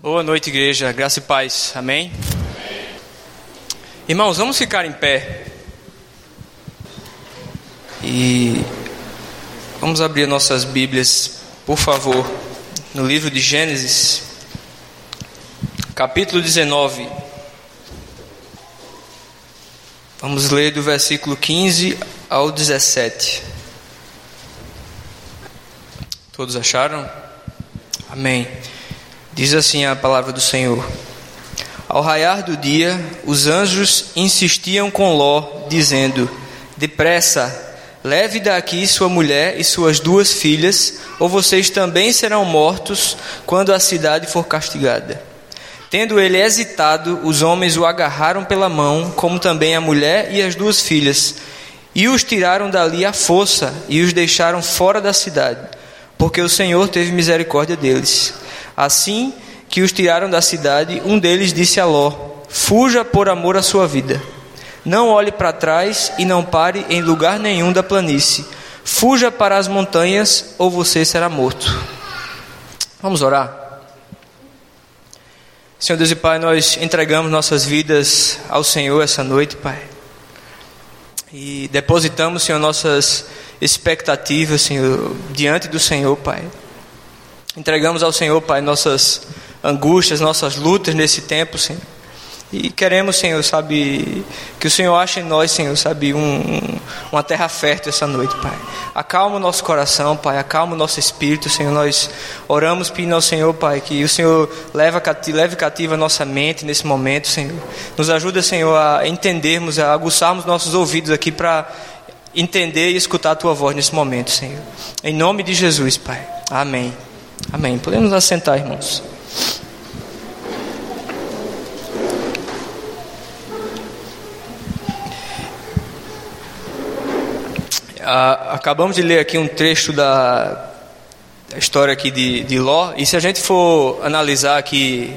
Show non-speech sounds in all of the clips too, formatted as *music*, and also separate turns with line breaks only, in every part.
Boa noite, igreja. Graça e paz. Amém? Irmãos, vamos ficar em pé. E vamos abrir nossas Bíblias, por favor, no livro de Gênesis, capítulo 19. Vamos ler do versículo 15 ao 17. Todos acharam? Amém. Diz assim a palavra do Senhor: Ao raiar do dia, os anjos insistiam com Ló, dizendo: Depressa, leve daqui sua mulher e suas duas filhas, ou vocês também serão mortos quando a cidade for castigada. Tendo ele hesitado, os homens o agarraram pela mão, como também a mulher e as duas filhas, e os tiraram dali à força e os deixaram fora da cidade, porque o Senhor teve misericórdia deles. Assim que os tiraram da cidade, um deles disse a Ló: Fuja por amor à sua vida. Não olhe para trás e não pare em lugar nenhum da planície. Fuja para as montanhas ou você será morto. Vamos orar. Senhor Deus e Pai, nós entregamos nossas vidas ao Senhor essa noite, Pai. E depositamos, Senhor, nossas expectativas, Senhor, diante do Senhor, Pai. Entregamos ao Senhor, Pai, nossas angústias, nossas lutas nesse tempo, Senhor. E queremos, Senhor, sabe, que o Senhor ache em nós, Senhor, sabe, um, uma terra fértil essa noite, Pai. Acalma o nosso coração, Pai, acalma o nosso espírito, Senhor. Nós oramos pedindo ao Senhor, Pai, que o Senhor leve, leve cativa a nossa mente nesse momento, Senhor. Nos ajuda, Senhor, a entendermos, a aguçarmos nossos ouvidos aqui para entender e escutar a Tua voz nesse momento, Senhor. Em nome de Jesus, Pai. Amém. Amém. Podemos assentar, irmãos. Ah, acabamos de ler aqui um trecho da, da história aqui de, de Ló, e se a gente for analisar aqui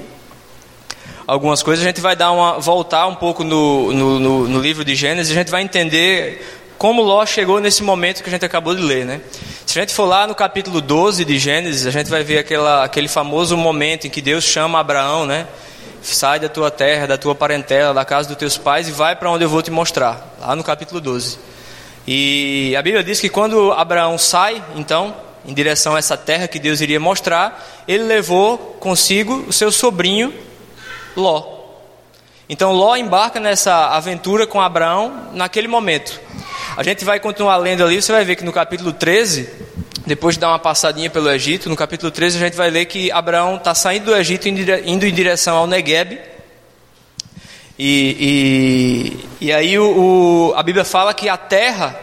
algumas coisas, a gente vai dar uma voltar um pouco no, no, no, no livro de Gênesis, a gente vai entender como Ló chegou nesse momento que a gente acabou de ler, né? Se a gente for lá no capítulo 12 de Gênesis, a gente vai ver aquela, aquele famoso momento em que Deus chama Abraão, né? Sai da tua terra, da tua parentela, da casa dos teus pais e vai para onde eu vou te mostrar. Lá no capítulo 12. E a Bíblia diz que quando Abraão sai, então, em direção a essa terra que Deus iria mostrar, ele levou consigo o seu sobrinho Ló. Então Ló embarca nessa aventura com Abraão naquele momento. A gente vai continuar lendo ali, você vai ver que no capítulo 13, depois de dar uma passadinha pelo Egito, no capítulo 13 a gente vai ler que Abraão está saindo do Egito indo em direção ao Negueb. E, e, e aí o, o, a Bíblia fala que a terra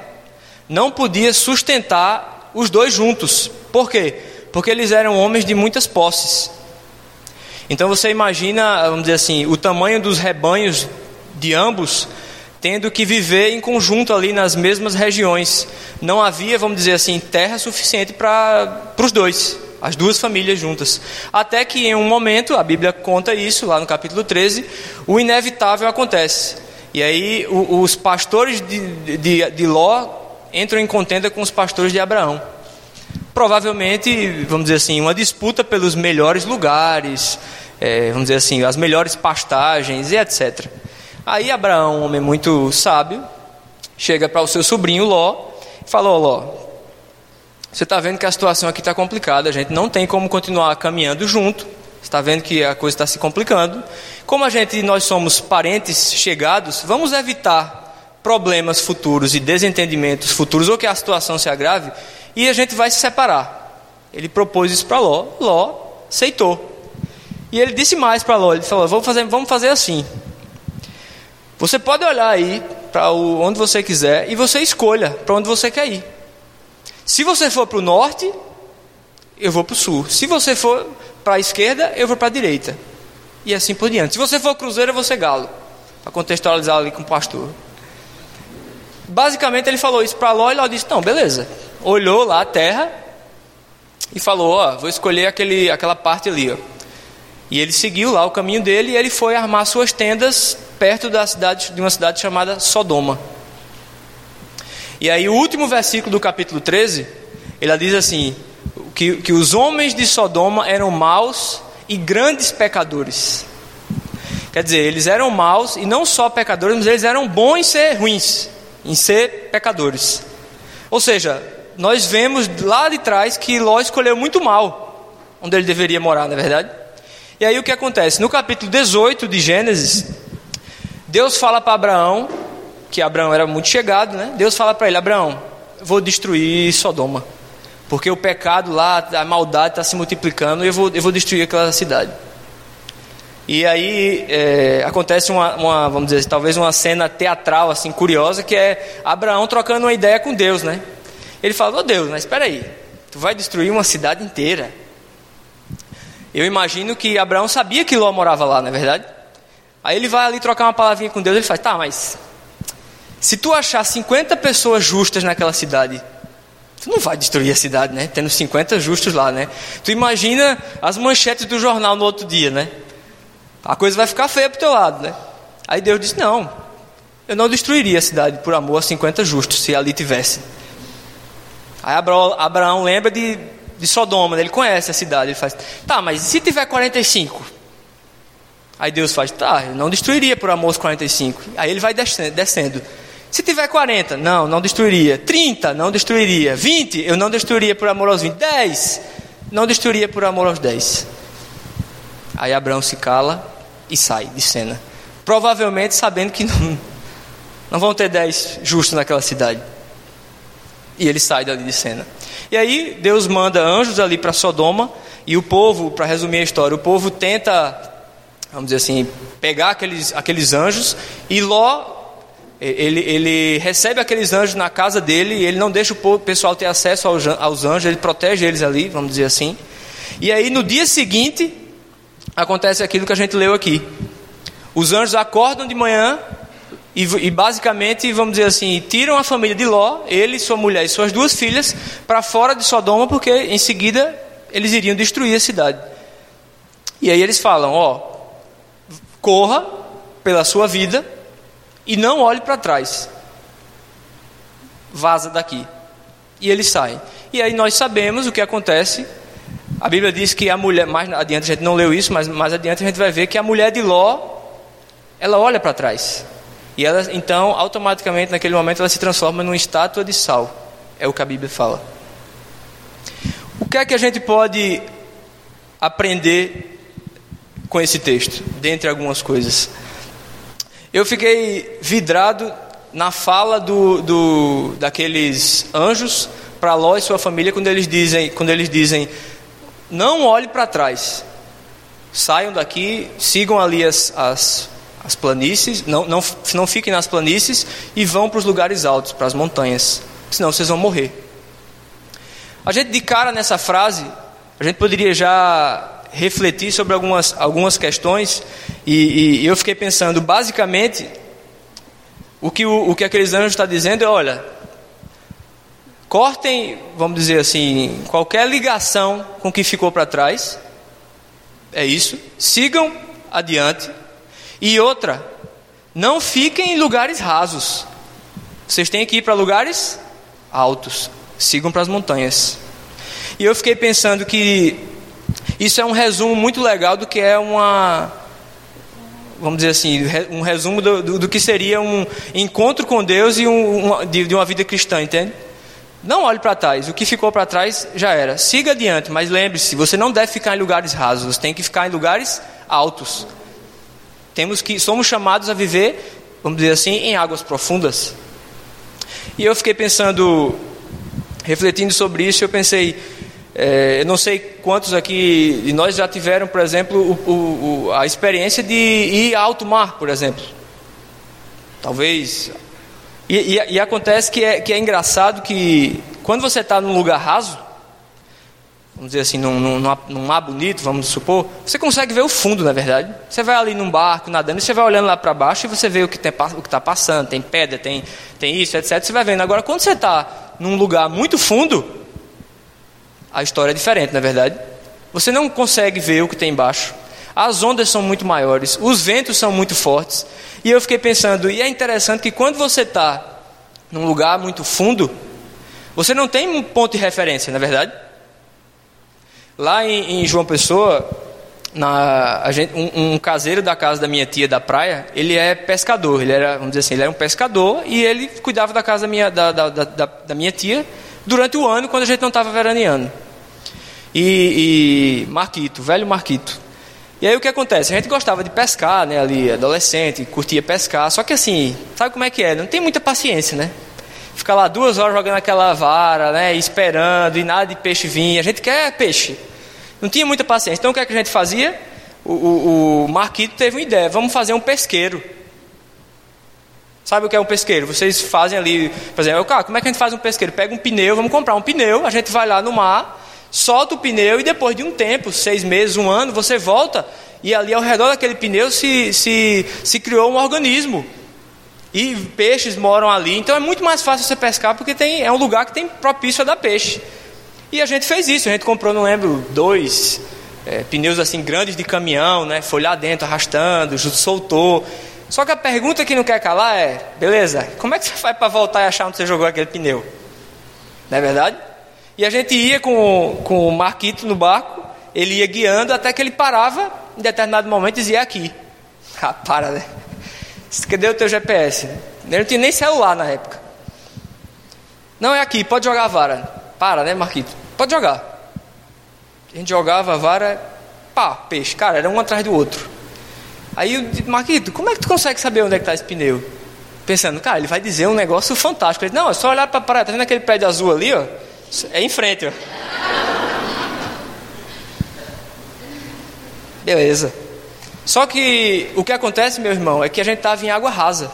não podia sustentar os dois juntos. Por quê? Porque eles eram homens de muitas posses. Então você imagina, vamos dizer assim, o tamanho dos rebanhos de ambos tendo que viver em conjunto ali nas mesmas regiões. Não havia, vamos dizer assim, terra suficiente para os dois, as duas famílias juntas. Até que em um momento, a Bíblia conta isso, lá no capítulo 13, o inevitável acontece. E aí o, os pastores de, de, de Ló entram em contenda com os pastores de Abraão. Provavelmente, vamos dizer assim, uma disputa pelos melhores lugares, é, vamos dizer assim, as melhores pastagens e etc. Aí Abraão, um homem muito sábio, chega para o seu sobrinho Ló e fala: Ló, você está vendo que a situação aqui está complicada, a gente não tem como continuar caminhando junto. Está vendo que a coisa está se complicando. Como a gente, nós somos parentes chegados, vamos evitar problemas futuros e desentendimentos futuros ou que a situação se agrave e a gente vai se separar. Ele propôs isso para Ló, Ló aceitou. E ele disse mais para Ló, ele falou: vamos fazer, vamos fazer assim. Você pode olhar aí para onde você quiser e você escolha para onde você quer ir. Se você for para o norte, eu vou para o sul. Se você for para a esquerda, eu vou para a direita. E assim por diante. Se você for cruzeiro, eu vou ser galo. Para contextualizar ali com o pastor. Basicamente ele falou isso para Ló e Ló disse: Não, beleza. Olhou lá a terra e falou: Ó, vou escolher aquele, aquela parte ali. Ó. E ele seguiu lá o caminho dele e ele foi armar suas tendas perto da cidade, de uma cidade chamada Sodoma. E aí o último versículo do capítulo 13, ele diz assim: que, que os homens de Sodoma eram maus e grandes pecadores. Quer dizer, eles eram maus e não só pecadores, mas eles eram bons em ser ruins, em ser pecadores. Ou seja, nós vemos lá de trás que Ló escolheu muito mal onde ele deveria morar, na é verdade. E aí o que acontece? No capítulo 18 de Gênesis, Deus fala para Abraão, que Abraão era muito chegado, né? Deus fala para ele: Abraão, vou destruir Sodoma, porque o pecado lá, a maldade está se multiplicando e eu vou, eu vou destruir aquela cidade. E aí é, acontece uma, uma, vamos dizer, talvez uma cena teatral assim curiosa que é Abraão trocando uma ideia com Deus, né? Ele fala: "Oh Deus, mas espera aí, tu vai destruir uma cidade inteira?" Eu imagino que Abraão sabia que Ló morava lá, não é verdade? Aí ele vai ali trocar uma palavrinha com Deus, ele faz: "Tá, mas se tu achar 50 pessoas justas naquela cidade, tu não vai destruir a cidade, né? Tendo 50 justos lá, né? Tu imagina as manchetes do jornal no outro dia, né? a coisa vai ficar feia para o teu lado, né? Aí Deus disse: Não, eu não destruiria a cidade por amor a 50 justos, se ali tivesse. Aí Abraão, lembra de, de Sodoma, né? ele conhece a cidade. Ele faz: Tá, mas se tiver 45? Aí Deus faz: Tá, não destruiria por amor aos 45. Aí ele vai descendo. descendo. Se tiver 40, não, não destruiria. 30, não destruiria. 20, eu não destruiria por amor aos 20. 10, não destruiria por amor aos 10. Aí Abraão se cala e sai de cena. Provavelmente sabendo que não, não vão ter dez justos naquela cidade. E ele sai dali de cena. E aí Deus manda anjos ali para Sodoma e o povo, para resumir a história, o povo tenta, vamos dizer assim, pegar aqueles, aqueles anjos e Ló ele, ele, recebe aqueles anjos na casa dele e ele não deixa o pessoal ter acesso aos, anjos, ele protege eles ali, vamos dizer assim. E aí no dia seguinte, acontece aquilo que a gente leu aqui. Os anjos acordam de manhã e, e, basicamente, vamos dizer assim, tiram a família de Ló, ele, sua mulher e suas duas filhas, para fora de Sodoma, porque em seguida eles iriam destruir a cidade. E aí eles falam: ó, corra pela sua vida e não olhe para trás. Vaza daqui. E eles saem. E aí nós sabemos o que acontece a Bíblia diz que a mulher, mais adiante a gente não leu isso, mas mais adiante a gente vai ver que a mulher de Ló, ela olha para trás. E ela, então, automaticamente, naquele momento, ela se transforma numa estátua de sal. É o que a Bíblia fala. O que é que a gente pode aprender com esse texto, dentre algumas coisas? Eu fiquei vidrado na fala do, do daqueles anjos para Ló e sua família quando eles dizem, quando eles dizem não olhe para trás. Saiam daqui, sigam ali as, as, as planícies, não, não, não fiquem nas planícies e vão para os lugares altos, para as montanhas, senão vocês vão morrer. A gente de cara nessa frase, a gente poderia já refletir sobre algumas, algumas questões e, e eu fiquei pensando, basicamente, o que, o, o que aqueles anjos estão dizendo é, olha, Cortem, vamos dizer assim, qualquer ligação com o que ficou para trás. É isso. Sigam adiante. E outra, não fiquem em lugares rasos. Vocês têm que ir para lugares altos. Sigam para as montanhas. E eu fiquei pensando que isso é um resumo muito legal do que é uma. Vamos dizer assim, um resumo do, do, do que seria um encontro com Deus e um, de, de uma vida cristã, entende? Não olhe para trás, o que ficou para trás já era. Siga adiante, mas lembre-se, você não deve ficar em lugares rasos, você tem que ficar em lugares altos. Temos que somos chamados a viver, vamos dizer assim, em águas profundas. E eu fiquei pensando, refletindo sobre isso, eu pensei, é, eu não sei quantos aqui de nós já tiveram, por exemplo, o, o, a experiência de ir a alto mar, por exemplo. Talvez e, e, e acontece que é, que é engraçado que quando você está num lugar raso, vamos dizer assim, num, num, num, mar bonito, vamos supor, você consegue ver o fundo, na verdade. Você vai ali num barco nadando, você vai olhando lá para baixo e você vê o que está passando, tem pedra, tem, tem isso, etc. Você vai vendo. Agora, quando você está num lugar muito fundo, a história é diferente, na verdade. Você não consegue ver o que tem embaixo. As ondas são muito maiores, os ventos são muito fortes. E eu fiquei pensando, e é interessante que quando você está num lugar muito fundo, você não tem um ponto de referência, na é verdade? Lá em, em, João Pessoa, na, gente, um, um, caseiro da casa da minha tia da praia, ele é pescador, ele era, vamos dizer assim, ele era um pescador e ele cuidava da casa da minha, da, da, da, da minha tia durante o ano quando a gente não estava veraneando. E, e Marquito, velho Marquito. E aí o que acontece? A gente gostava de pescar, né, ali, adolescente, curtia pescar, só que assim, sabe como é que é? Não tem muita paciência, né? Ficar lá duas horas jogando aquela vara, né, esperando, e nada de peixe vir. A gente quer peixe. Não tinha muita paciência. Então o que, é que a gente fazia? O, o, o Marquito teve uma ideia: vamos fazer um pesqueiro. Sabe o que é um pesqueiro? Vocês fazem ali, por exemplo, cara, como é que a gente faz um pesqueiro? Pega um pneu, vamos comprar um pneu, a gente vai lá no mar, solta o pneu e depois de um tempo, seis meses, um ano, você volta e ali ao redor daquele pneu se, se, se criou um organismo. E peixes moram ali, então é muito mais fácil você pescar porque tem, é um lugar que tem propício a dar peixe. E a gente fez isso, a gente comprou, não lembro, dois é, pneus assim grandes de caminhão, né? Foi lá dentro arrastando, soltou. Só que a pergunta que não quer calar é: beleza, como é que você faz para voltar e achar onde você jogou aquele pneu? Não é verdade? E a gente ia com, com o Marquito no barco, ele ia guiando até que ele parava em determinado momento e dizia: aqui. *laughs* Ah, para, né? Cadê o teu GPS? Ele não tinha nem celular na época. Não é aqui, pode jogar a vara. Para, né, Marquito? Pode jogar. A gente jogava a vara, pá, peixe. Cara, era um atrás do outro. Aí eu disse, Marquito, como é que tu consegue saber onde é que está esse pneu? Pensando, cara, ele vai dizer um negócio fantástico. Ele disse, não, é só olhar para a praia, tá vendo aquele pé de azul ali, ó? É em frente, ó. *laughs* Beleza. Só que o que acontece, meu irmão, é que a gente estava em água rasa.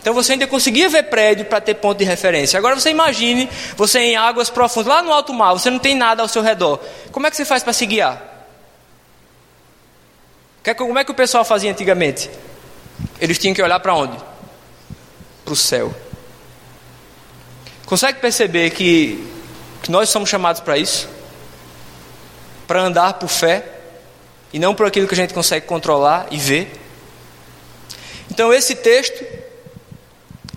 Então você ainda conseguia ver prédio para ter ponto de referência. Agora você imagine você em águas profundas, lá no alto mar, você não tem nada ao seu redor. Como é que você faz para se guiar? Como é que o pessoal fazia antigamente? Eles tinham que olhar para onde? Para o céu. Consegue perceber que, que nós somos chamados para isso? Para andar por fé e não por aquilo que a gente consegue controlar e ver? Então esse texto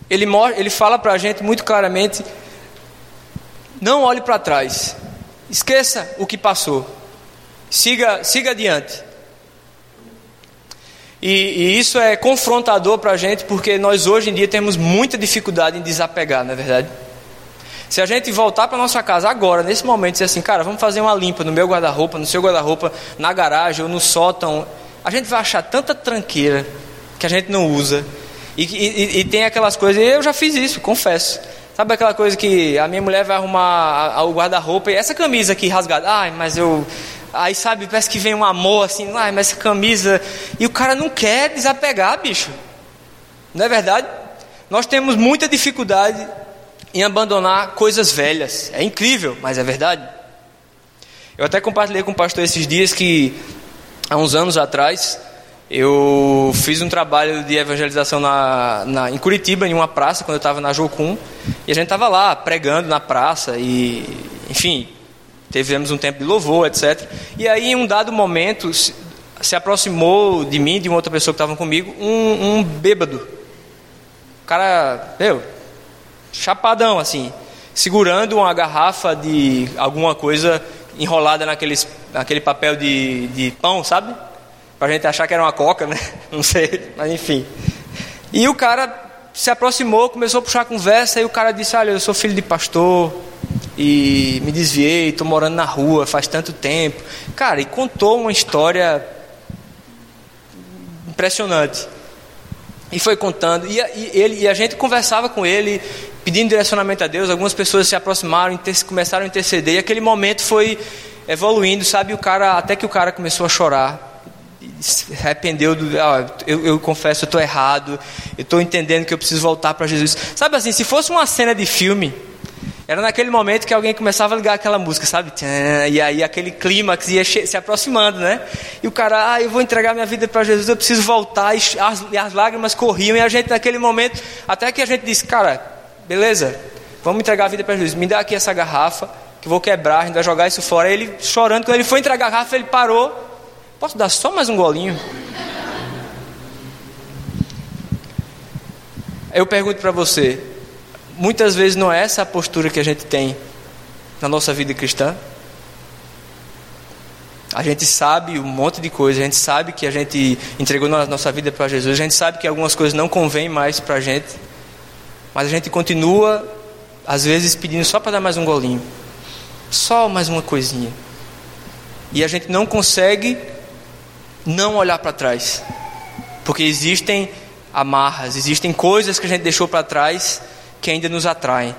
ele, ele fala para a gente muito claramente: não olhe para trás, esqueça o que passou, siga, siga adiante. E, e isso é confrontador para a gente, porque nós hoje em dia temos muita dificuldade em desapegar, não é verdade? Se a gente voltar para nossa casa agora, nesse momento, e dizer assim, cara, vamos fazer uma limpa no meu guarda-roupa, no seu guarda-roupa, na garagem ou no sótão, a gente vai achar tanta tranqueira que a gente não usa e, e, e, tem aquelas coisas, eu já fiz isso, confesso. Sabe aquela coisa que a minha mulher vai arrumar o guarda-roupa e essa camisa aqui rasgada, ai, mas eu. Aí sabe, parece que vem um amor assim, ai, mas essa camisa. E o cara não quer desapegar, bicho. Não é verdade? Nós temos muita dificuldade em abandonar coisas velhas. É incrível, mas é verdade. Eu até compartilhei com o pastor esses dias que, há uns anos atrás, eu fiz um trabalho de evangelização na, na, em Curitiba, em uma praça, quando eu estava na Jocum, e a gente estava lá pregando na praça, e enfim, tivemos um tempo de louvor, etc. E aí, em um dado momento, se, se aproximou de mim, de uma outra pessoa que estava comigo, um, um bêbado. O cara, meu, chapadão assim, segurando uma garrafa de alguma coisa enrolada naqueles, naquele papel de, de pão, sabe? Pra gente achar que era uma coca, né? *laughs* Não sei, mas enfim. E o cara se aproximou, começou a puxar conversa, e o cara disse: Olha, eu sou filho de pastor, e me desviei, estou morando na rua faz tanto tempo. Cara, e contou uma história impressionante. E foi contando, e, e, ele, e a gente conversava com ele, pedindo direcionamento a Deus. Algumas pessoas se aproximaram, começaram a interceder, e aquele momento foi evoluindo, sabe? O cara, até que o cara começou a chorar se arrependeu do. Ah, eu, eu, confesso, eu estou errado, eu estou entendendo que eu preciso voltar para Jesus. Sabe assim, se fosse uma cena de filme, era naquele momento que alguém começava a ligar aquela música, sabe? E aí aquele clímax ia se aproximando, né? E o cara, ah, eu vou entregar minha vida para Jesus, eu preciso voltar. E as, e as lágrimas corriam, e a gente naquele momento, até que a gente disse, cara, beleza, vamos entregar a vida para Jesus, me dá aqui essa garrafa, que vou quebrar, a gente vai jogar isso fora. Ele chorando, quando ele foi entregar a garrafa, ele parou Posso dar só mais um golinho? Eu pergunto para você: muitas vezes não é essa a postura que a gente tem na nossa vida cristã? A gente sabe um monte de coisa, a gente sabe que a gente entregou a nossa vida para Jesus, a gente sabe que algumas coisas não convêm mais para a gente, mas a gente continua, às vezes, pedindo só para dar mais um golinho, só mais uma coisinha. E a gente não consegue não olhar para trás, porque existem amarras, existem coisas que a gente deixou para trás que ainda nos atraem,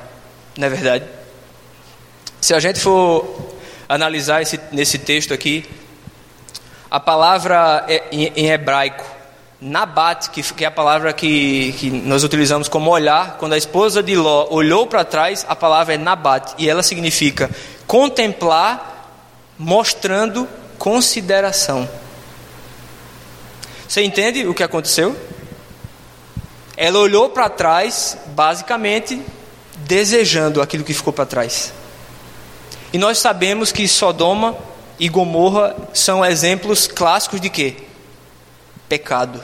não é verdade? Se a gente for analisar esse, nesse texto aqui, a palavra é, em, em hebraico, nabat, que, é a palavra que, que nós utilizamos como olhar, quando a esposa de Ló olhou para trás, a palavra é nabat, e ela significa contemplar, mostrando consideração. Você entende o que aconteceu? Ela olhou para trás, basicamente desejando aquilo que ficou para trás. E nós sabemos que Sodoma e Gomorra são exemplos clássicos de quê? Pecado.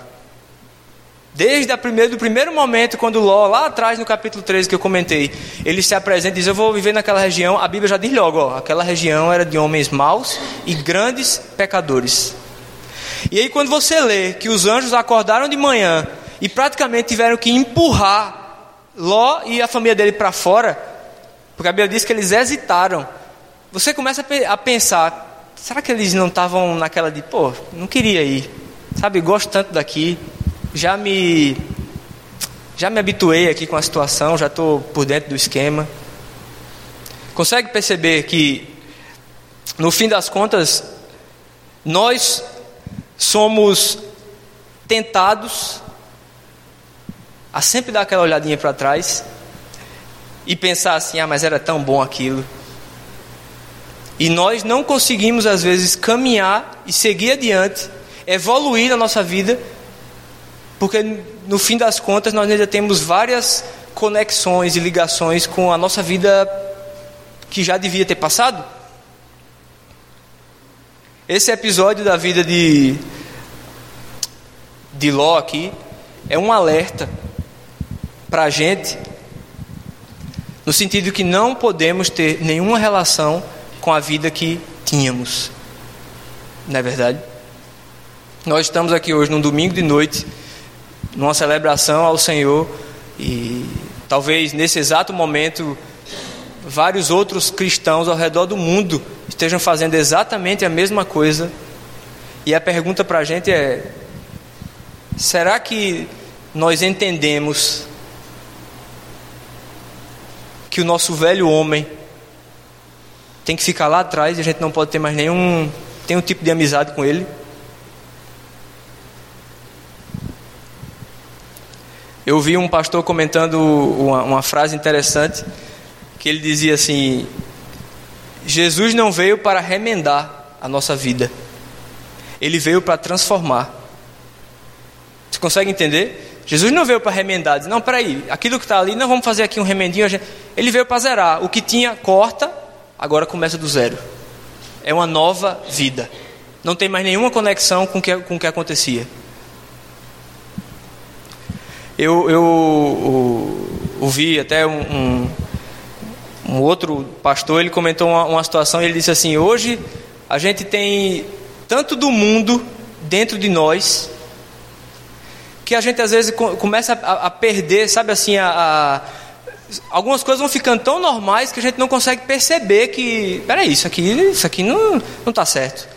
Desde do primeiro momento, quando Ló, lá atrás no capítulo 13 que eu comentei, ele se apresenta e diz: Eu vou viver naquela região. A Bíblia já diz logo: ó, aquela região era de homens maus e grandes pecadores. E aí, quando você lê que os anjos acordaram de manhã e praticamente tiveram que empurrar Ló e a família dele para fora, porque a Bíblia diz que eles hesitaram. Você começa a pensar: será que eles não estavam naquela de, pô, não queria ir, sabe, gosto tanto daqui, já me. Já me habituei aqui com a situação, já estou por dentro do esquema. Consegue perceber que, no fim das contas, nós somos tentados a sempre dar aquela olhadinha para trás e pensar assim: ah, mas era tão bom aquilo. E nós não conseguimos, às vezes, caminhar e seguir adiante, evoluir na nossa vida, porque no fim das contas nós ainda temos várias conexões e ligações com a nossa vida que já devia ter passado. Esse episódio da vida de, de Ló aqui é um alerta para a gente, no sentido que não podemos ter nenhuma relação com a vida que tínhamos. Não é verdade? Nós estamos aqui hoje num domingo de noite, numa celebração ao Senhor, e talvez nesse exato momento vários outros cristãos ao redor do mundo estejam fazendo exatamente a mesma coisa. E a pergunta para a gente é: será que nós entendemos que o nosso velho homem tem que ficar lá atrás e a gente não pode ter mais nenhum, tem um tipo de amizade com ele. Eu vi um pastor comentando uma, uma frase interessante que ele dizia assim: Jesus não veio para remendar a nossa vida, ele veio para transformar. Você consegue entender? Jesus não veio para remendar, diz, não, peraí, aquilo que está ali, não vamos fazer aqui um remendinho. Ele veio para zerar. O que tinha, corta, agora começa do zero. É uma nova vida. Não tem mais nenhuma conexão com que, com o que acontecia. Eu, eu, ouvi até um, um, outro pastor, ele comentou uma, uma situação, ele disse assim, hoje a gente tem tanto do mundo dentro de nós, que a gente às vezes começa a, a perder, sabe assim, a, a, algumas coisas vão ficando tão normais que a gente não consegue perceber que, peraí, isso aqui, isso aqui não está certo.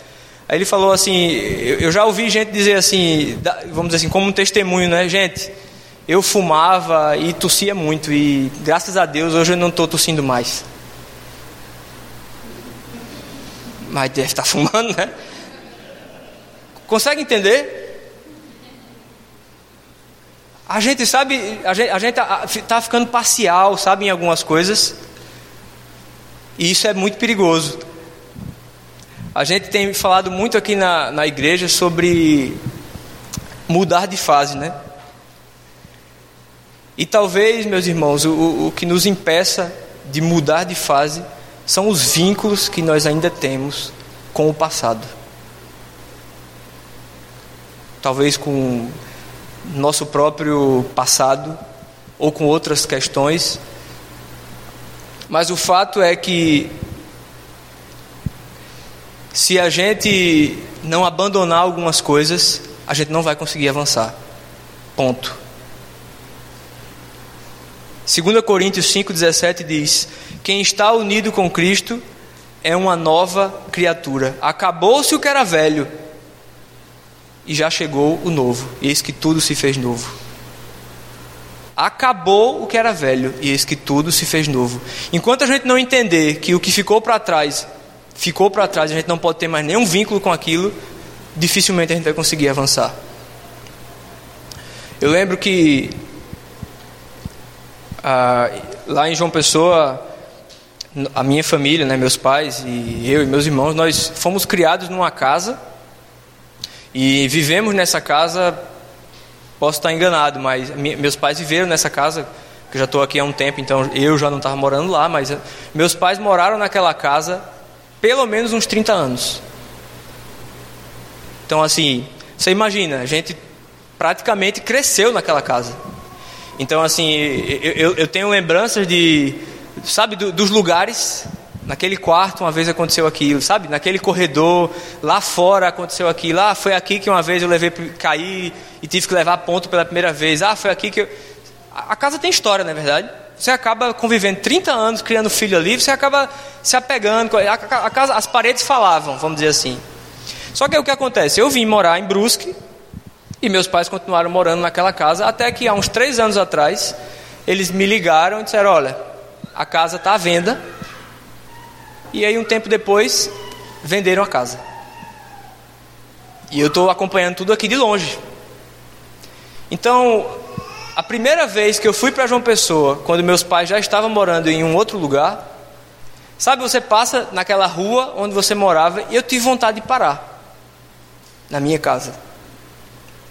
Aí ele falou assim, eu, eu, já ouvi gente dizer assim, vamos dizer assim, como um testemunho, né, gente? Eu fumava e tossia muito e graças a Deus hoje eu não estou tossindo mais. Mas deve estar tá *laughs* fumando, né? Consegue entender? A gente sabe, a gente, a gente tá, tá ficando parcial, sabe, em algumas coisas. E isso é muito perigoso. A gente tem falado muito aqui na, na igreja sobre mudar de fase, né? E talvez, meus irmãos, o, o que nos impeça de mudar de fase são os vínculos que nós ainda temos com o passado. Talvez com nosso próprio passado ou com outras questões. Mas o fato é que se a gente não abandonar algumas coisas, a gente não vai conseguir avançar. Ponto. 2 Coríntios 5,17 diz: Quem está unido com Cristo é uma nova criatura. Acabou-se o que era velho e já chegou o novo. Eis que tudo se fez novo. Acabou o que era velho e eis que tudo se fez novo. Enquanto a gente não entender que o que ficou para trás ficou para trás, a gente não pode ter mais nenhum vínculo com aquilo, dificilmente a gente vai conseguir avançar. Eu lembro que ah, lá em João Pessoa, a minha família, né, meus pais e eu e meus irmãos, nós fomos criados numa casa e vivemos nessa casa. Posso estar enganado, mas meus pais viveram nessa casa, que eu já estou aqui há um tempo, então eu já não estava morando lá, mas eh, meus pais moraram naquela casa pelo menos uns 30 anos. Então, assim, você imagina, a gente praticamente cresceu naquela casa. Então, assim, eu, eu tenho lembranças de, sabe, do, dos lugares. Naquele quarto, uma vez aconteceu aquilo, sabe? Naquele corredor, lá fora aconteceu aquilo. Ah, foi aqui que uma vez eu levei, caí e tive que levar ponto pela primeira vez. Ah, foi aqui que eu. A casa tem história, não é verdade? Você acaba convivendo 30 anos, criando filho ali, você acaba se apegando. A, casa, as paredes falavam, vamos dizer assim. Só que o que acontece? Eu vim morar em Brusque, e meus pais continuaram morando naquela casa, até que há uns três anos atrás, eles me ligaram e disseram: Olha, a casa está à venda. E aí, um tempo depois, venderam a casa. E eu estou acompanhando tudo aqui de longe. Então, a primeira vez que eu fui para João Pessoa, quando meus pais já estavam morando em um outro lugar, sabe, você passa naquela rua onde você morava e eu tive vontade de parar na minha casa.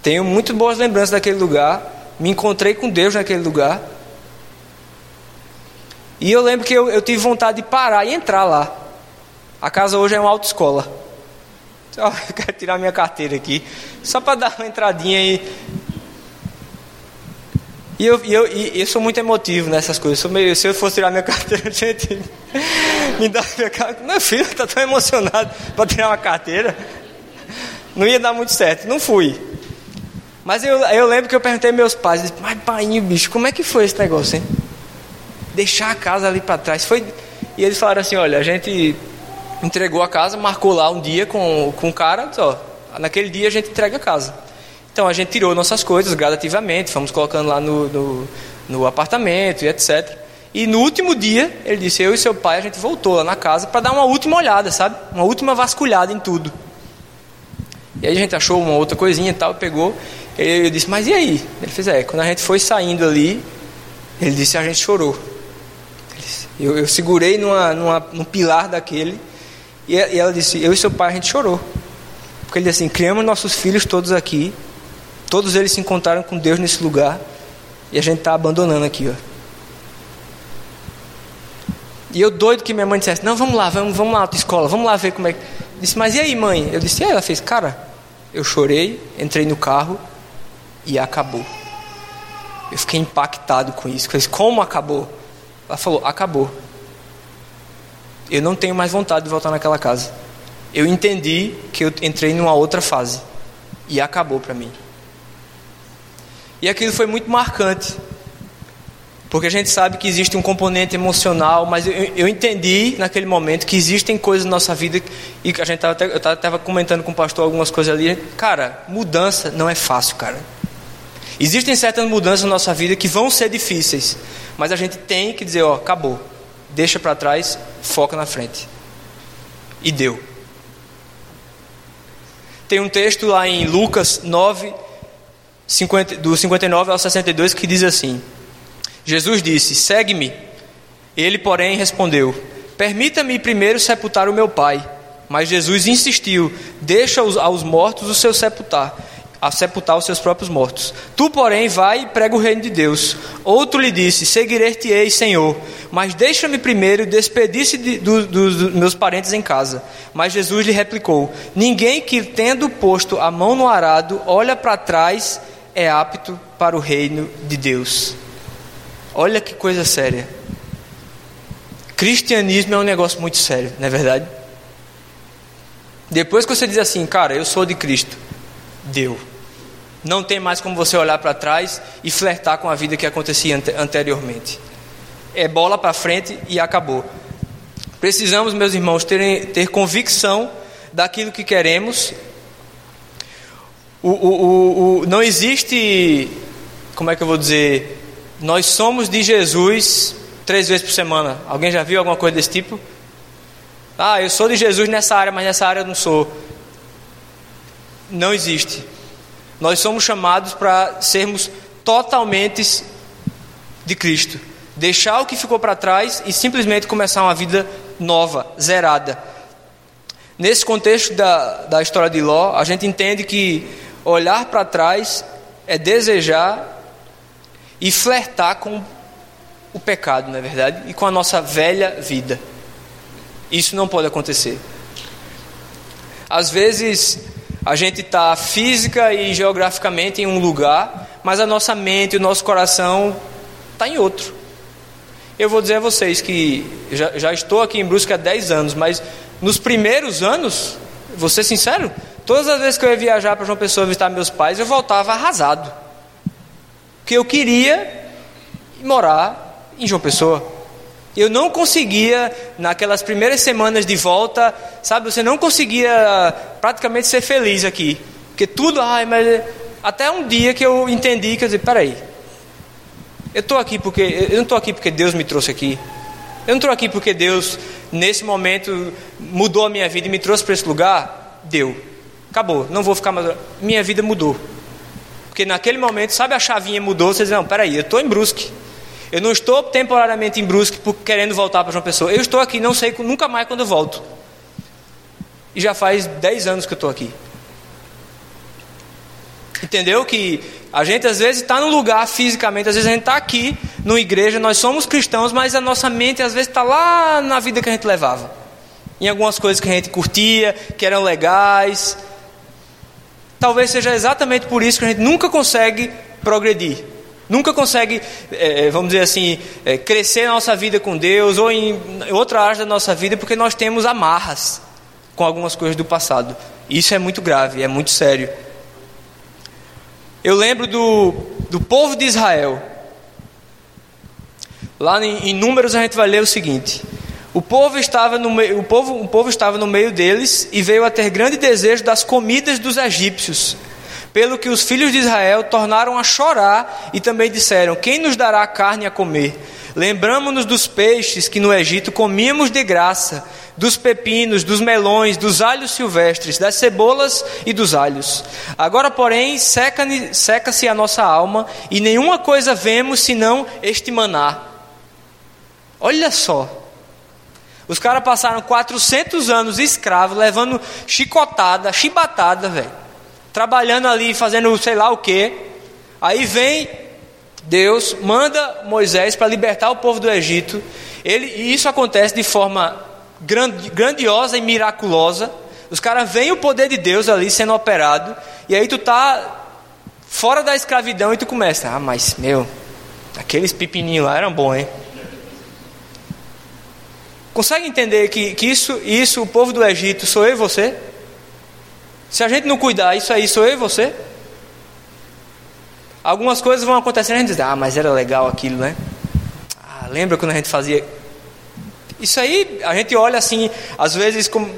Tenho muito boas lembranças daquele lugar. Me encontrei com Deus naquele lugar. E eu lembro que eu, eu tive vontade de parar e entrar lá. A casa hoje é uma autoescola. *laughs* Eu quero tirar minha carteira aqui, só para dar uma entradinha e. E eu, e eu, e eu sou muito emotivo nessas coisas. Meio, se eu fosse tirar minha *laughs* carteira, gente, me dá minha carteira. Meu filho está tão emocionado para tirar uma carteira. Não ia dar muito certo. Não fui. Mas eu, eu lembro que eu perguntei meus pais, mas pai, bicho, como é que foi esse negócio, hein? Deixar a casa ali para trás. Foi... E eles falaram assim, olha, a gente entregou a casa, marcou lá um dia com, com o cara, ó, naquele dia a gente entrega a casa. Então a gente tirou nossas coisas gradativamente, fomos colocando lá no, no, no apartamento e etc. E no último dia, ele disse, eu e seu pai, a gente voltou lá na casa para dar uma última olhada, sabe? Uma última vasculhada em tudo. E aí a gente achou uma outra coisinha e tal, pegou. Eu disse, mas e aí? Ele fez, é, quando a gente foi saindo ali, ele disse, a gente chorou. Eu, eu, segurei numa, numa, num pilar daquele, e, e ela disse, eu e seu pai a gente chorou. Porque ele disse assim, criamos nossos filhos todos aqui, todos eles se encontraram com Deus nesse lugar, e a gente está abandonando aqui, ó. E eu doido que minha mãe dissesse, não, vamos lá, vamos, vamos lá na escola, vamos lá ver como é que. Disse, mas e aí, mãe? Eu disse, e aí? Ela fez, cara, eu chorei, entrei no carro, e acabou. Eu fiquei impactado com isso. Falei, como acabou? Ela falou, acabou. Eu não tenho mais vontade de voltar naquela casa. Eu entendi que eu entrei numa outra fase. E acabou para mim. E aquilo foi muito marcante. Porque a gente sabe que existe um componente emocional, mas eu, eu entendi naquele momento que existem coisas na nossa vida e que a gente tava, eu estava comentando com o pastor algumas coisas ali. Cara, mudança não é fácil, cara. Existem certas mudanças na nossa vida que vão ser difíceis, mas a gente tem que dizer, ó, acabou. Deixa para trás, foca na frente. E deu. Tem um texto lá em Lucas 9, 50, do 59 ao 62 que diz assim: Jesus disse: Segue-me. Ele, porém, respondeu: Permita-me primeiro sepultar o meu pai. Mas Jesus insistiu: Deixa aos mortos o seu sepultar a sepultar os seus próprios mortos. Tu, porém, vai e prega o reino de Deus. Outro lhe disse: Seguirei-te-ei, Senhor, mas deixa-me primeiro despedir-se de, do, do, dos meus parentes em casa. Mas Jesus lhe replicou: Ninguém que, tendo posto a mão no arado, olha para trás, é apto para o reino de Deus. Olha que coisa séria. Cristianismo é um negócio muito sério, não é verdade? Depois que você diz assim, cara, eu sou de Cristo, deu. Não tem mais como você olhar para trás e flertar com a vida que acontecia anteriormente. É bola para frente e acabou. Precisamos, meus irmãos, ter, ter convicção daquilo que queremos. O, o, o, não existe, como é que eu vou dizer, nós somos de Jesus três vezes por semana. Alguém já viu alguma coisa desse tipo? Ah, eu sou de Jesus nessa área, mas nessa área eu não sou. Não existe. Nós somos chamados para sermos totalmente de Cristo. Deixar o que ficou para trás e simplesmente começar uma vida nova, zerada. Nesse contexto da, da história de Ló, a gente entende que olhar para trás é desejar e flertar com o pecado, não é verdade? E com a nossa velha vida. Isso não pode acontecer. Às vezes a gente está física e geograficamente em um lugar, mas a nossa mente, o nosso coração está em outro. Eu vou dizer a vocês que já, já estou aqui em Brusque há 10 anos, mas nos primeiros anos, vou ser sincero, todas as vezes que eu ia viajar para João Pessoa visitar meus pais, eu voltava arrasado. Porque eu queria morar em João Pessoa. Eu não conseguia, naquelas primeiras semanas de volta, sabe, você não conseguia praticamente ser feliz aqui. Porque tudo, ai, mas. Até um dia que eu entendi que eu disse: peraí, eu estou aqui porque. Eu não estou aqui porque Deus me trouxe aqui. Eu não estou aqui porque Deus, nesse momento, mudou a minha vida e me trouxe para esse lugar. Deu. Acabou. Não vou ficar mais. Minha vida mudou. Porque naquele momento, sabe, a chavinha mudou. Você diz: não, peraí, eu estou em Brusque. Eu não estou temporariamente em Brusque por querendo voltar para João Pessoa. Eu estou aqui, não sei nunca mais quando eu volto. E já faz 10 anos que eu estou aqui. Entendeu? Que a gente às vezes está num lugar fisicamente, às vezes a gente está aqui, numa igreja, nós somos cristãos, mas a nossa mente às vezes está lá na vida que a gente levava. Em algumas coisas que a gente curtia, que eram legais. Talvez seja exatamente por isso que a gente nunca consegue progredir. Nunca consegue, é, vamos dizer assim, é, crescer na nossa vida com Deus ou em outra área da nossa vida porque nós temos amarras com algumas coisas do passado. Isso é muito grave, é muito sério. Eu lembro do, do povo de Israel. Lá em, em Números a gente vai ler o seguinte: o povo estava no meio, o povo, o povo estava no meio deles e veio a ter grande desejo das comidas dos egípcios pelo que os filhos de Israel tornaram a chorar e também disseram: Quem nos dará carne a comer? Lembramos-nos dos peixes que no Egito comíamos de graça, dos pepinos, dos melões, dos alhos silvestres, das cebolas e dos alhos. Agora, porém, seca-se seca a nossa alma e nenhuma coisa vemos senão este maná. Olha só. Os caras passaram 400 anos escravos, levando chicotada, chibatada, velho trabalhando ali, fazendo sei lá o que. Aí vem Deus, manda Moisés para libertar o povo do Egito. Ele, e isso acontece de forma grandiosa e miraculosa. Os caras veem o poder de Deus ali sendo operado. E aí tu tá fora da escravidão e tu começa. Ah, mas meu, aqueles pepininhos lá eram bons, hein? Consegue entender que, que isso, isso, o povo do Egito, sou eu e você? Se a gente não cuidar, isso aí sou eu e você. Algumas coisas vão acontecendo e a gente diz, ah, mas era legal aquilo, né? Ah, lembra quando a gente fazia. Isso aí, a gente olha assim, às vezes, como,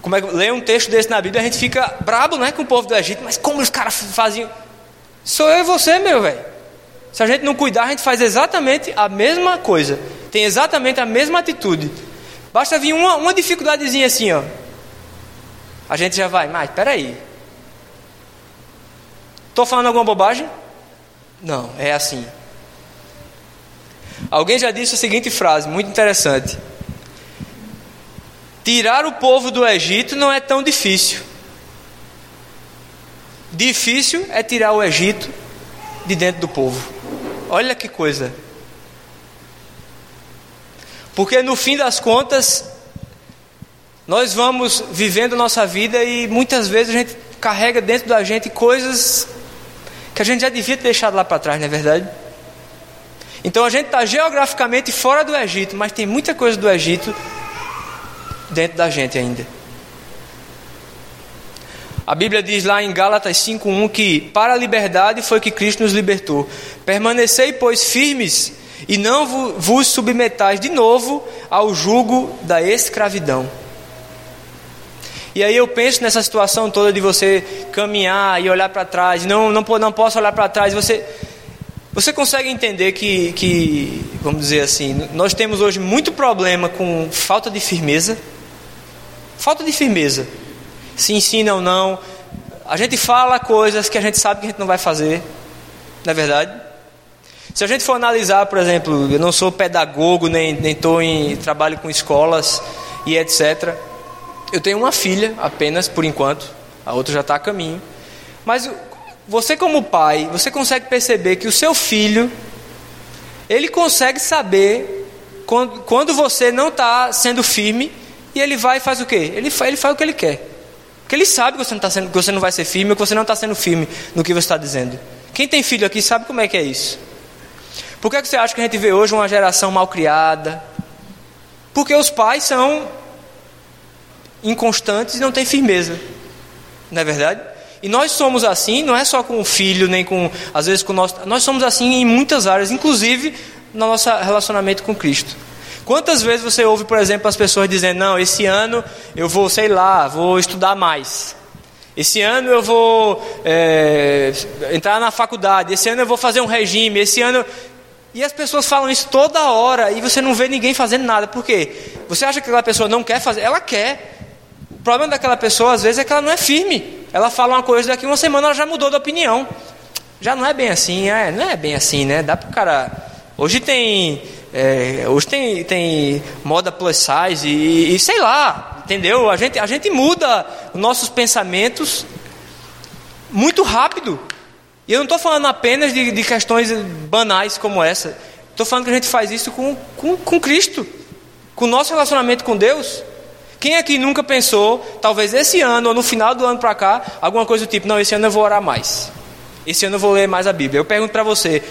como é que lê um texto desse na Bíblia, a gente fica brabo, né, com o povo do Egito, mas como os caras faziam? Sou eu e você, meu velho. Se a gente não cuidar, a gente faz exatamente a mesma coisa, tem exatamente a mesma atitude. Basta vir uma, uma dificuldadezinha assim, ó a gente já vai, mas peraí. Estou falando alguma bobagem? Não, é assim. Alguém já disse a seguinte frase, muito interessante: Tirar o povo do Egito não é tão difícil. Difícil é tirar o Egito de dentro do povo. Olha que coisa. Porque no fim das contas, nós vamos vivendo nossa vida e muitas vezes a gente carrega dentro da gente coisas que a gente já devia ter deixado lá para trás, não é verdade? Então a gente está geograficamente fora do Egito, mas tem muita coisa do Egito dentro da gente ainda. A Bíblia diz lá em Gálatas 5:1 que para a liberdade foi que Cristo nos libertou. Permanecei, pois, firmes e não vos submetais de novo ao jugo da escravidão. E aí eu penso nessa situação toda de você caminhar e olhar para trás, não, não, não posso olhar para trás, você você consegue entender que, que, vamos dizer assim, nós temos hoje muito problema com falta de firmeza? Falta de firmeza. Se ensina ou não. A gente fala coisas que a gente sabe que a gente não vai fazer. Não é verdade? Se a gente for analisar, por exemplo, eu não sou pedagogo, nem estou em trabalho com escolas e etc. Eu tenho uma filha apenas, por enquanto. A outra já está a caminho. Mas você como pai, você consegue perceber que o seu filho, ele consegue saber quando, quando você não está sendo firme e ele vai e faz o quê? Ele, ele faz o que ele quer. Porque ele sabe que você não, tá sendo, que você não vai ser firme ou que você não está sendo firme no que você está dizendo. Quem tem filho aqui sabe como é que é isso. Por que, é que você acha que a gente vê hoje uma geração mal criada? Porque os pais são inconstantes e não têm firmeza. Não é verdade? E nós somos assim, não é só com o filho, nem com, às vezes, com o nosso. Nós somos assim em muitas áreas, inclusive no nosso relacionamento com Cristo. Quantas vezes você ouve, por exemplo, as pessoas dizendo: Não, esse ano eu vou, sei lá, vou estudar mais. Esse ano eu vou é, entrar na faculdade. Esse ano eu vou fazer um regime. Esse ano. E as pessoas falam isso toda hora e você não vê ninguém fazendo nada. Por quê? Você acha que aquela pessoa não quer fazer? Ela quer. O problema daquela pessoa, às vezes, é que ela não é firme. Ela fala uma coisa, daqui uma semana ela já mudou de opinião. Já não é bem assim, é, não é bem assim, né? Dá para o cara. Hoje tem. É, hoje tem, tem moda plus size e, e, sei lá, entendeu? A gente, a gente muda nossos pensamentos muito rápido. E eu não estou falando apenas de, de, questões banais como essa. Estou falando que a gente faz isso com, com, com Cristo, com o nosso relacionamento com Deus. Quem aqui nunca pensou, talvez esse ano ou no final do ano para cá, alguma coisa do tipo, não, esse ano eu vou orar mais. Esse ano eu vou ler mais a Bíblia. Eu pergunto para você,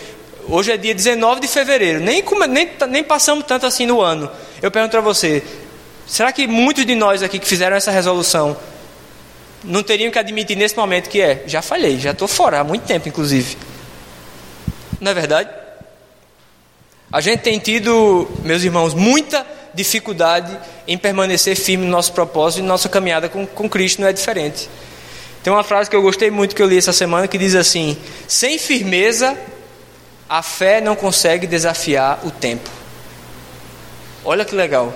hoje é dia 19 de fevereiro, nem, nem, nem passamos tanto assim no ano. Eu pergunto para você, será que muitos de nós aqui que fizeram essa resolução não teriam que admitir nesse momento que é, já falhei, já estou fora há muito tempo, inclusive. Não é verdade? A gente tem tido, meus irmãos, muita dificuldade em permanecer firme no nosso propósito e nossa caminhada com, com Cristo não é diferente. Tem uma frase que eu gostei muito que eu li essa semana que diz assim: sem firmeza, a fé não consegue desafiar o tempo. Olha que legal.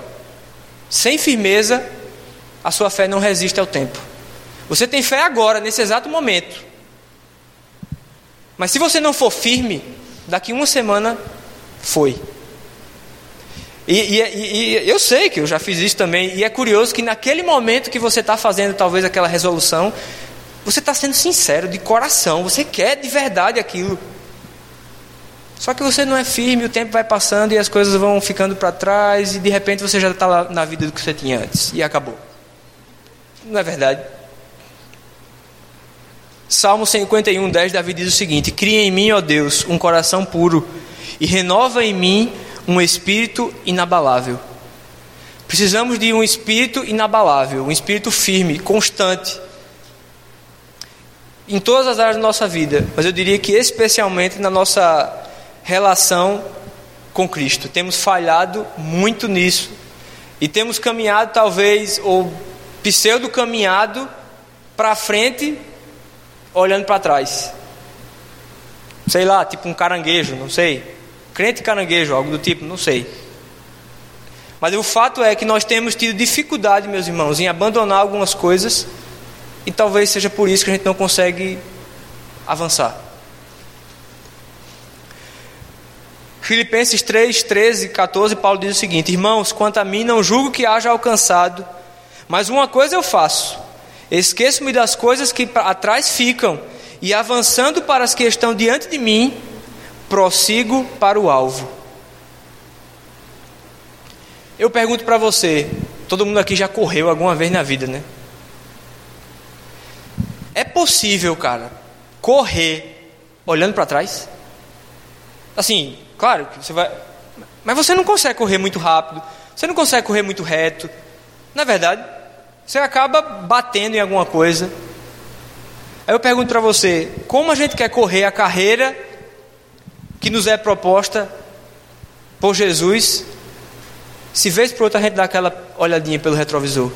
Sem firmeza, a sua fé não resiste ao tempo. Você tem fé agora, nesse exato momento. Mas se você não for firme, daqui uma semana foi. E, e, e, eu sei que eu já fiz isso também, e é curioso que naquele momento que você está fazendo talvez aquela resolução, você está sendo sincero, de coração, você quer de verdade aquilo. Só que você não é firme, o tempo vai passando e as coisas vão ficando para trás, e de repente você já está na vida do que você tinha antes, e acabou. Não é verdade? Salmo 51, 10, Davi diz o seguinte: Cria em mim, ó Deus, um coração puro, e renova em mim um espírito inabalável. Precisamos de um espírito inabalável, um espírito firme, constante, em todas as áreas da nossa vida, mas eu diria que especialmente na nossa relação com Cristo. Temos falhado muito nisso e temos caminhado, talvez, ou pseudo caminhado para frente, olhando para trás. Sei lá, tipo um caranguejo, não sei crente caranguejo, algo do tipo, não sei. Mas o fato é que nós temos tido dificuldade, meus irmãos, em abandonar algumas coisas, e talvez seja por isso que a gente não consegue avançar. Filipenses 3, 13, 14, Paulo diz o seguinte: Irmãos, quanto a mim, não julgo que haja alcançado, mas uma coisa eu faço: esqueço-me das coisas que atrás ficam, e avançando para as que estão diante de mim, prossigo para o alvo. Eu pergunto para você, todo mundo aqui já correu alguma vez na vida, né? É possível, cara, correr olhando para trás? Assim, claro que você vai. Mas você não consegue correr muito rápido, você não consegue correr muito reto. Na verdade, você acaba batendo em alguma coisa, Aí eu pergunto para você: como a gente quer correr a carreira que nos é proposta por Jesus, se vez por outra a gente dá aquela olhadinha pelo retrovisor?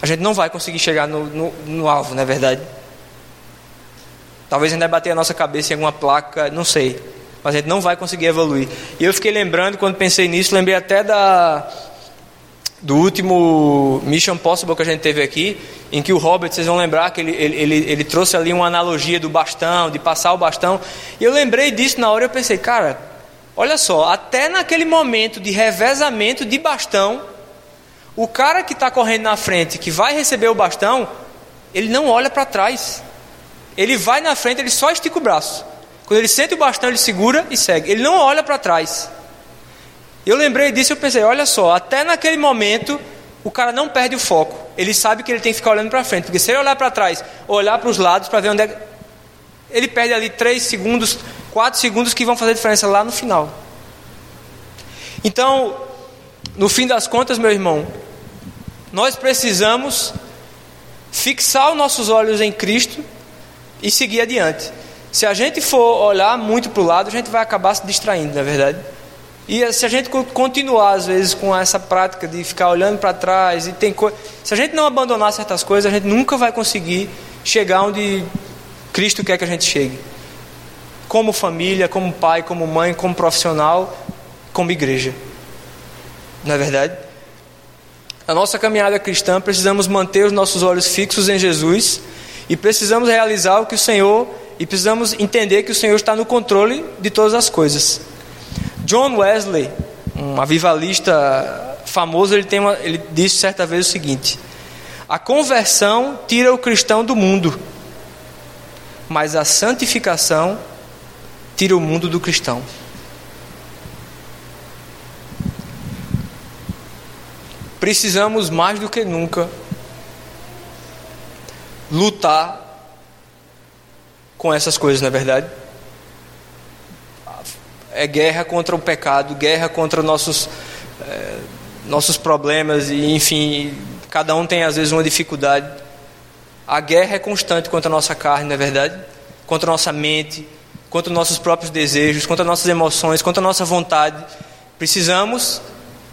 A gente não vai conseguir chegar no, no, no alvo, não é verdade? Talvez ainda bater a nossa cabeça em alguma placa, não sei. Mas a gente não vai conseguir evoluir. E eu fiquei lembrando, quando pensei nisso, lembrei até da, do último Mission Possible que a gente teve aqui, em que o Robert, vocês vão lembrar que ele, ele, ele, trouxe ali uma analogia do bastão, de passar o bastão. E eu lembrei disso na hora e eu pensei, cara, olha só, até naquele momento de revezamento de bastão, o cara que está correndo na frente, que vai receber o bastão, ele não olha para trás. Ele vai na frente, ele só estica o braço. Quando ele sente o bastão, ele segura e segue. Ele não olha para trás. Eu lembrei disso e pensei, olha só, até naquele momento o cara não perde o foco. Ele sabe que ele tem que ficar olhando para frente, porque se ele olhar para trás, olhar para os lados para ver onde é, ele perde ali 3 segundos, 4 segundos que vão fazer diferença lá no final. Então, no fim das contas, meu irmão, nós precisamos fixar os nossos olhos em Cristo e seguir adiante. Se a gente for olhar muito para o lado, a gente vai acabar se distraindo, na é verdade. E se a gente continuar, às vezes, com essa prática de ficar olhando para trás, e tem co... se a gente não abandonar certas coisas, a gente nunca vai conseguir chegar onde Cristo quer que a gente chegue. Como família, como pai, como mãe, como profissional, como igreja. Não é verdade? A nossa caminhada cristã, precisamos manter os nossos olhos fixos em Jesus e precisamos realizar o que o Senhor e precisamos entender que o Senhor está no controle de todas as coisas. John Wesley, um avivalista famoso, ele, tem uma, ele disse certa vez o seguinte: A conversão tira o cristão do mundo, mas a santificação tira o mundo do cristão. Precisamos mais do que nunca lutar com essas coisas, na é verdade é guerra contra o pecado, guerra contra nossos, é, nossos problemas, e enfim, cada um tem às vezes uma dificuldade. A guerra é constante contra a nossa carne, não é verdade? Contra a nossa mente, contra os nossos próprios desejos, contra nossas emoções, contra nossa vontade. Precisamos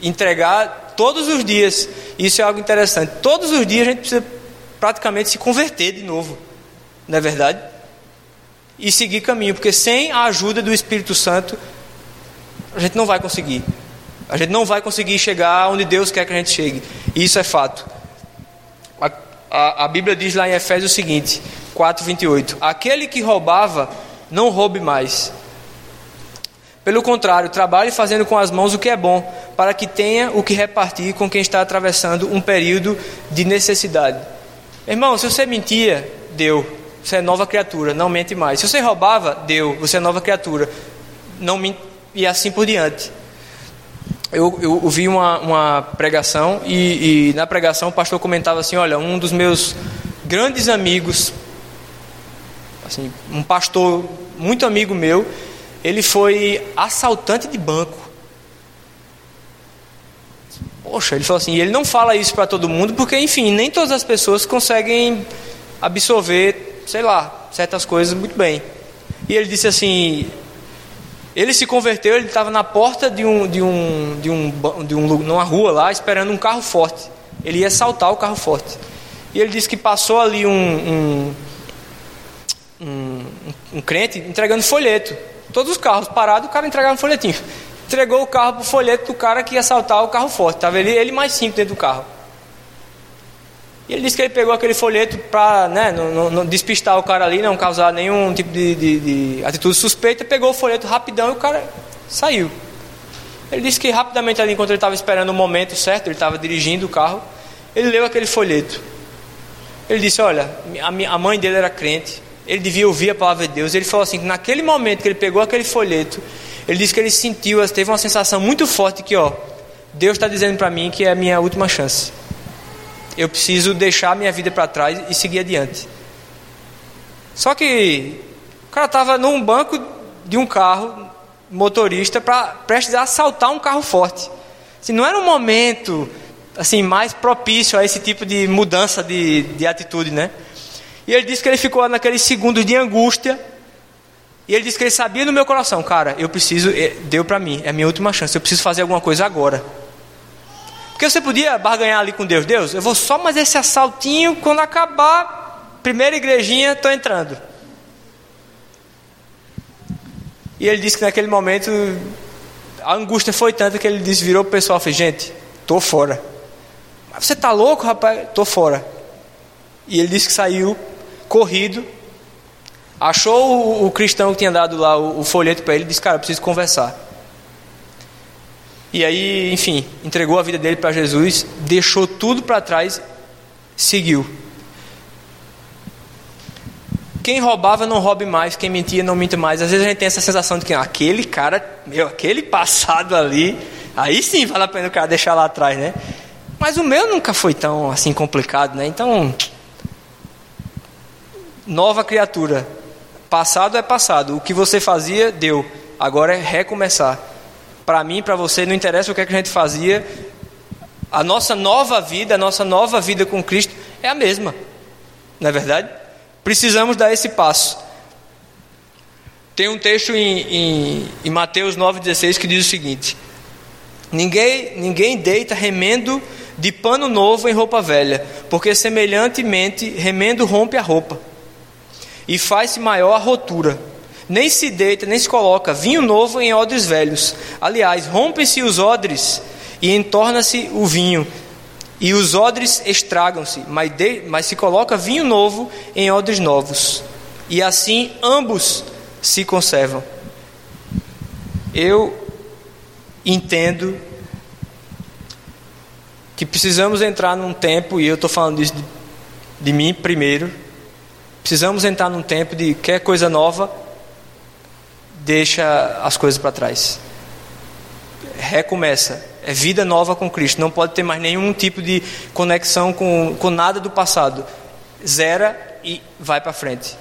entregar todos os dias, isso é algo interessante. Todos os dias a gente precisa praticamente se converter de novo, não é verdade? E seguir caminho, porque sem a ajuda do Espírito Santo a gente não vai conseguir. A gente não vai conseguir chegar onde Deus quer que a gente chegue. E isso é fato. A, a, a Bíblia diz lá em Efésios o seguinte, 4:28. Aquele que roubava, não roube mais. Pelo contrário, trabalhe fazendo com as mãos o que é bom, para que tenha o que repartir com quem está atravessando um período de necessidade. Irmão, se você mentia, deu. Você é nova criatura, não mente mais. Se você roubava, deu. Você é nova criatura. Não mente e assim por diante. Eu, eu ouvi uma, uma pregação e, e, na pregação o pastor comentava assim: Olha, um dos meus grandes amigos, assim, um pastor muito amigo meu, ele foi assaltante de banco. Poxa, ele falou assim: ele não fala isso para todo mundo porque, enfim, nem todas as pessoas conseguem absorver, sei lá, certas coisas muito bem. E ele disse assim: ele se converteu, ele estava na porta de um, de um, de um, de um, numa rua lá, esperando um carro forte. Ele ia saltar o carro forte. E ele disse que passou ali um, um, um, um crente entregando folheto. Todos os carros parados, o cara entregava um folhetinho. Entregou o carro para o folheto do cara que ia saltar o carro forte. Estava ele, ele mais cinco dentro do carro. E ele disse que ele pegou aquele folheto para né, não, não, despistar o cara ali, não causar nenhum tipo de, de, de, atitude suspeita, pegou o folheto rapidão e o cara saiu. Ele disse que rapidamente ali, enquanto ele estava esperando o momento certo, ele estava dirigindo o carro, ele leu aquele folheto. Ele disse: Olha, a, a mãe dele era crente, ele devia ouvir a palavra de Deus. Ele falou assim: que naquele momento que ele pegou aquele folheto, ele disse que ele sentiu, teve uma sensação muito forte que, ó, Deus está dizendo para mim que é a minha última chance. Eu preciso deixar minha vida para trás e seguir adiante. Só que o cara estava num banco de um carro, motorista, para prestes a assaltar um carro forte. Assim, não era um momento assim mais propício a esse tipo de mudança de, de atitude, né? E ele disse que ele ficou naqueles segundos de angústia. E ele disse que ele sabia no meu coração, cara, eu preciso, eh, deu para mim, é a minha última chance, eu preciso fazer alguma coisa agora. Porque você podia barganhar ali com Deus, Deus, eu vou só mais esse assaltinho, quando acabar, primeira igrejinha, estou entrando. E ele disse que naquele momento a angústia foi tanta que ele disse, virou o pessoal e fez, gente, estou fora. Mas você está louco, rapaz? Estou fora. E ele disse que saiu corrido, achou o, o cristão que tinha dado lá o, o folheto para ele e disse, cara, eu preciso conversar. E aí, enfim, entregou a vida dele para Jesus, deixou tudo para trás, seguiu. Quem roubava não roube mais, quem mentia não mente mais. Às vezes a gente tem essa sensação de que ah, aquele cara, meu, aquele passado ali, aí sim vale a pena o cara deixar lá atrás, né? Mas o meu nunca foi tão assim complicado, né? Então, nova criatura. Passado é passado. O que você fazia, deu. Agora é recomeçar. Para mim, para você, não interessa o que, é que a gente fazia. A nossa nova vida, a nossa nova vida com Cristo é a mesma. Não é verdade? Precisamos dar esse passo. Tem um texto em, em, em Mateus 9,16 que diz o seguinte: ninguém, ninguém deita remendo de pano novo em roupa velha, porque semelhantemente remendo rompe a roupa e faz-se maior a rotura. Nem se deita, nem se coloca vinho novo em odres velhos. Aliás, rompem-se os odres e entorna-se o vinho, e os odres estragam-se, mas, mas se coloca vinho novo em odres novos, e assim ambos se conservam. Eu entendo que precisamos entrar num tempo, e eu estou falando disso de, de mim primeiro, precisamos entrar num tempo de quer coisa nova, deixa as coisas para trás. Recomeça é vida nova com Cristo. Não pode ter mais nenhum tipo de conexão com, com nada do passado. Zera e vai para frente.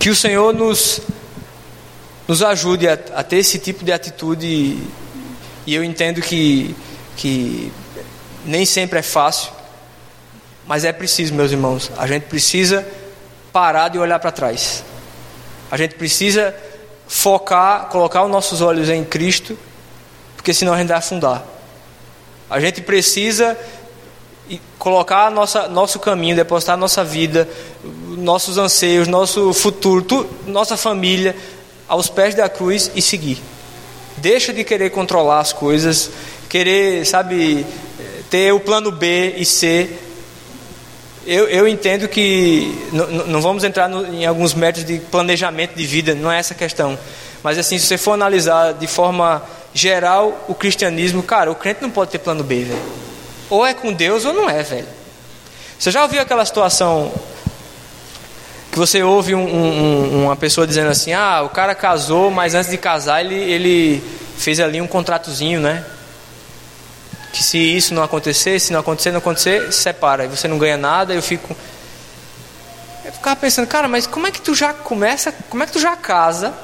Que o Senhor nos, nos ajude a, a ter esse tipo de atitude. E eu entendo que, que nem sempre é fácil, mas é preciso, meus irmãos. A gente precisa parar de olhar para trás. A gente precisa focar, colocar os nossos olhos em Cristo, porque senão a gente vai afundar. A gente precisa colocar nossa, nosso caminho, depositar nossa vida, nossos anseios, nosso futuro, tu, nossa família aos pés da cruz e seguir. Deixa de querer controlar as coisas, querer, sabe, ter o plano B e C eu, eu entendo que não vamos entrar no, em alguns métodos de planejamento de vida, não é essa questão. Mas assim, se você for analisar de forma geral o cristianismo, cara, o crente não pode ter plano B, velho. Ou é com Deus ou não é, velho. Você já ouviu aquela situação que você ouve um, um, uma pessoa dizendo assim: ah, o cara casou, mas antes de casar ele, ele fez ali um contratozinho, né? Que se isso não acontecer, se não acontecer, não acontecer, separa. E você não ganha nada, eu fico. Eu ficava pensando, cara, mas como é que tu já começa, como é que tu já casa,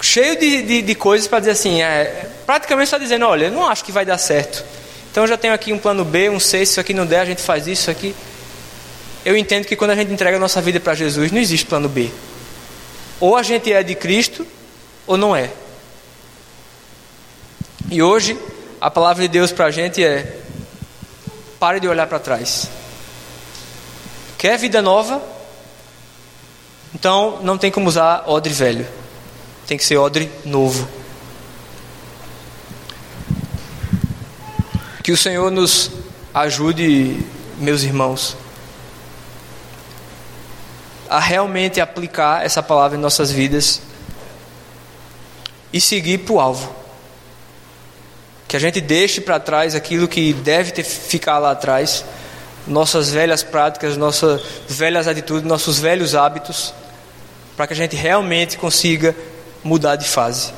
cheio de, de, de coisas para dizer assim, é, praticamente está dizendo, olha, eu não acho que vai dar certo. Então eu já tenho aqui um plano B, um C, se isso aqui não der, a gente faz isso aqui. Eu entendo que quando a gente entrega a nossa vida para Jesus, não existe plano B. Ou a gente é de Cristo, ou não é. E hoje a palavra de Deus para a gente é: pare de olhar para trás. Quer vida nova? Então não tem como usar odre velho, tem que ser odre novo. Que o Senhor nos ajude, meus irmãos, a realmente aplicar essa palavra em nossas vidas e seguir para o alvo que a gente deixe para trás aquilo que deve ter ficar lá atrás, nossas velhas práticas, nossas velhas atitudes, nossos velhos hábitos, para que a gente realmente consiga mudar de fase.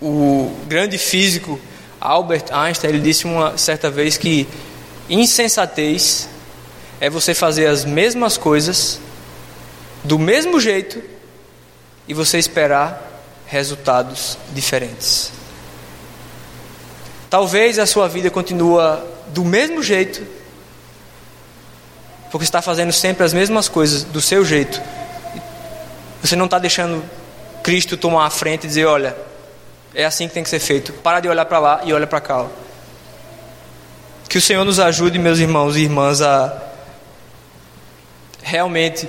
O grande físico Albert Einstein ele disse uma certa vez que insensatez é você fazer as mesmas coisas do mesmo jeito e você esperar resultados diferentes. Talvez a sua vida continua do mesmo jeito, porque está fazendo sempre as mesmas coisas do seu jeito. Você não está deixando Cristo tomar a frente e dizer: olha, é assim que tem que ser feito. Para de olhar para lá e olha para cá. Que o Senhor nos ajude, meus irmãos e irmãs, a realmente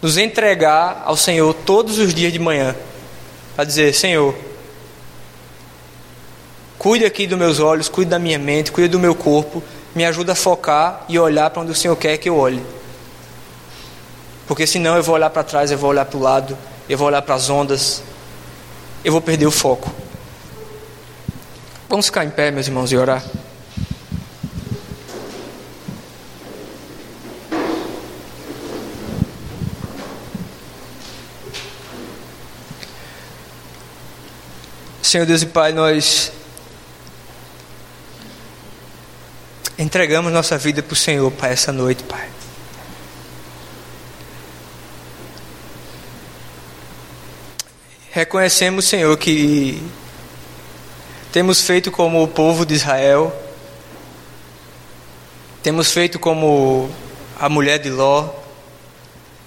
nos entregar ao Senhor todos os dias de manhã. Para dizer: Senhor, cuide aqui dos meus olhos, cuide da minha mente, cuide do meu corpo, me ajuda a focar e olhar para onde o Senhor quer que eu olhe. Porque senão eu vou olhar para trás, eu vou olhar para o lado, eu vou olhar para as ondas, eu vou perder o foco. Vamos ficar em pé, meus irmãos, e orar. Senhor Deus e Pai, nós entregamos nossa vida para o Senhor, Pai, essa noite, Pai. Reconhecemos, Senhor, que temos feito como o povo de Israel, temos feito como a mulher de Ló,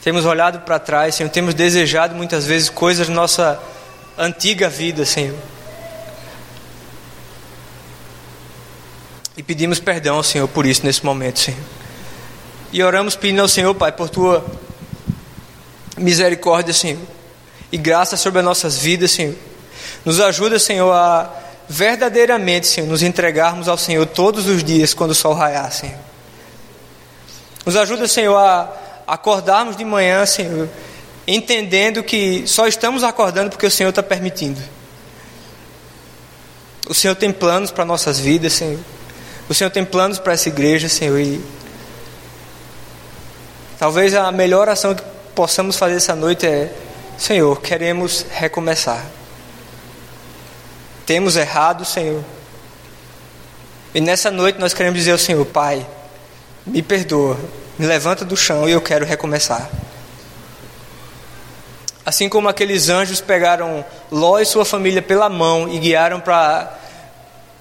temos olhado para trás, Senhor, temos desejado muitas vezes coisas da nossa antiga vida, Senhor. E pedimos perdão ao Senhor por isso nesse momento, Senhor. E oramos pedindo ao Senhor, Pai, por tua misericórdia, Senhor. E graça sobre as nossas vidas, Senhor. Nos ajuda, Senhor, a verdadeiramente, Senhor, nos entregarmos ao Senhor todos os dias quando o sol raiar, Senhor. Nos ajuda, Senhor, a acordarmos de manhã, Senhor, entendendo que só estamos acordando porque o Senhor está permitindo. O Senhor tem planos para nossas vidas, Senhor. O Senhor tem planos para essa igreja, Senhor. E talvez a melhor ação que possamos fazer essa noite é: Senhor, queremos recomeçar. Temos errado, Senhor. E nessa noite nós queremos dizer ao Senhor: Pai, me perdoa, me levanta do chão e eu quero recomeçar. Assim como aqueles anjos pegaram Ló e sua família pela mão e guiaram para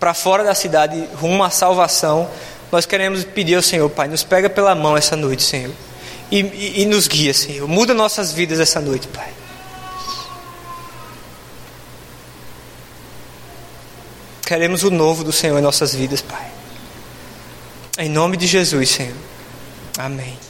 para fora da cidade, rumo à salvação, nós queremos pedir ao Senhor, Pai, nos pega pela mão essa noite, Senhor, e, e, e nos guia, Senhor, muda nossas vidas essa noite, Pai. Queremos o novo do Senhor em nossas vidas, Pai. Em nome de Jesus, Senhor. Amém.